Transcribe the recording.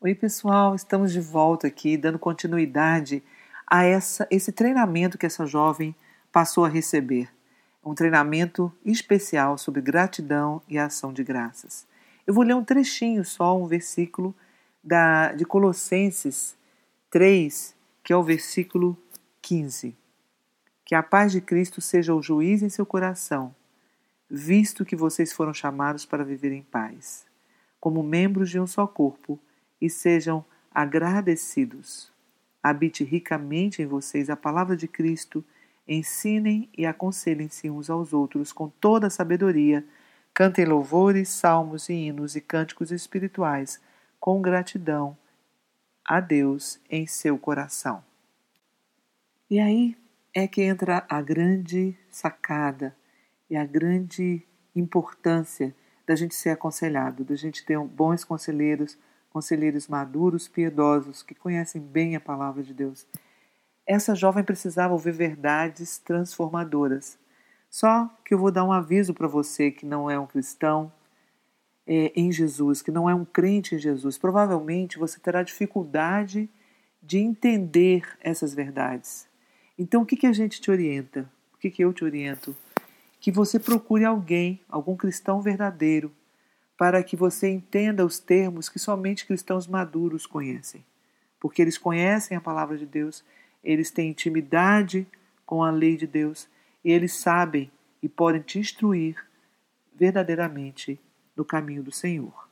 Oi, pessoal, estamos de volta aqui, dando continuidade a essa, esse treinamento que essa jovem passou a receber. Um treinamento especial sobre gratidão e ação de graças. Eu vou ler um trechinho só, um versículo da, de Colossenses 3, que é o versículo 15. Que a paz de Cristo seja o juiz em seu coração, visto que vocês foram chamados para viver em paz, como membros de um só corpo e sejam agradecidos. Habite ricamente em vocês a palavra de Cristo, ensinem e aconselhem-se uns aos outros com toda a sabedoria, cantem louvores, salmos e hinos e cânticos espirituais com gratidão a Deus em seu coração. E aí é que entra a grande sacada e a grande importância da gente ser aconselhado, da gente ter bons conselheiros, conselheiros maduros, piedosos, que conhecem bem a palavra de Deus. Essa jovem precisava ouvir verdades transformadoras. Só que eu vou dar um aviso para você que não é um cristão é, em Jesus, que não é um crente em Jesus. Provavelmente você terá dificuldade de entender essas verdades. Então, o que, que a gente te orienta? O que, que eu te oriento? Que você procure alguém, algum cristão verdadeiro, para que você entenda os termos que somente cristãos maduros conhecem. Porque eles conhecem a palavra de Deus, eles têm intimidade com a lei de Deus e eles sabem e podem te instruir verdadeiramente no caminho do Senhor.